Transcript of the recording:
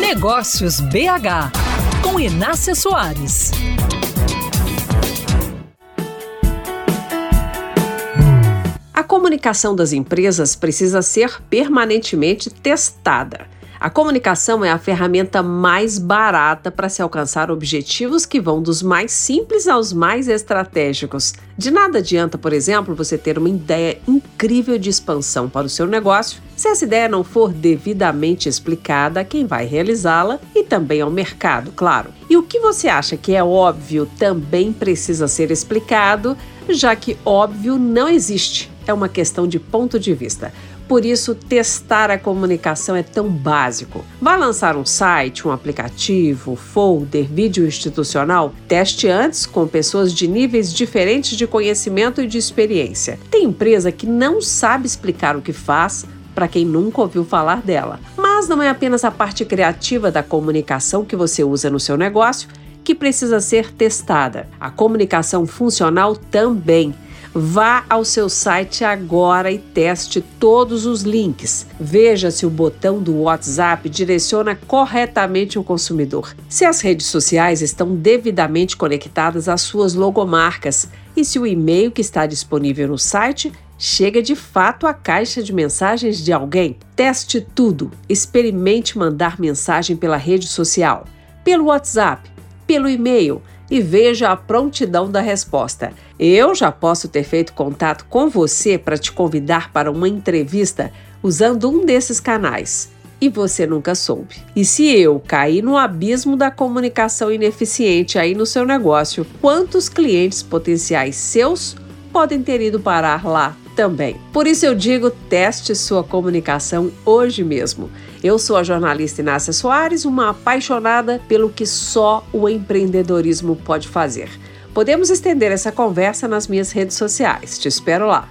Negócios BH, com Inácia Soares. A comunicação das empresas precisa ser permanentemente testada. A comunicação é a ferramenta mais barata para se alcançar objetivos que vão dos mais simples aos mais estratégicos. De nada adianta, por exemplo, você ter uma ideia incrível de expansão para o seu negócio se essa ideia não for devidamente explicada a quem vai realizá-la e também ao mercado, claro. E o que você acha que é óbvio também precisa ser explicado, já que óbvio não existe. É uma questão de ponto de vista. Por isso, testar a comunicação é tão básico. Vai lançar um site, um aplicativo, folder, vídeo institucional? Teste antes com pessoas de níveis diferentes de conhecimento e de experiência. Tem empresa que não sabe explicar o que faz para quem nunca ouviu falar dela. Mas não é apenas a parte criativa da comunicação que você usa no seu negócio que precisa ser testada. A comunicação funcional também. Vá ao seu site agora e teste todos os links. Veja se o botão do WhatsApp direciona corretamente o consumidor, se as redes sociais estão devidamente conectadas às suas logomarcas e se o e-mail que está disponível no site chega de fato à caixa de mensagens de alguém. Teste tudo. Experimente mandar mensagem pela rede social, pelo WhatsApp, pelo e-mail e veja a prontidão da resposta. Eu já posso ter feito contato com você para te convidar para uma entrevista usando um desses canais. E você nunca soube. E se eu cair no abismo da comunicação ineficiente aí no seu negócio, quantos clientes potenciais seus podem ter ido parar lá também. Por isso eu digo, teste sua comunicação hoje mesmo. Eu sou a jornalista Inácia Soares, uma apaixonada pelo que só o empreendedorismo pode fazer. Podemos estender essa conversa nas minhas redes sociais. Te espero lá.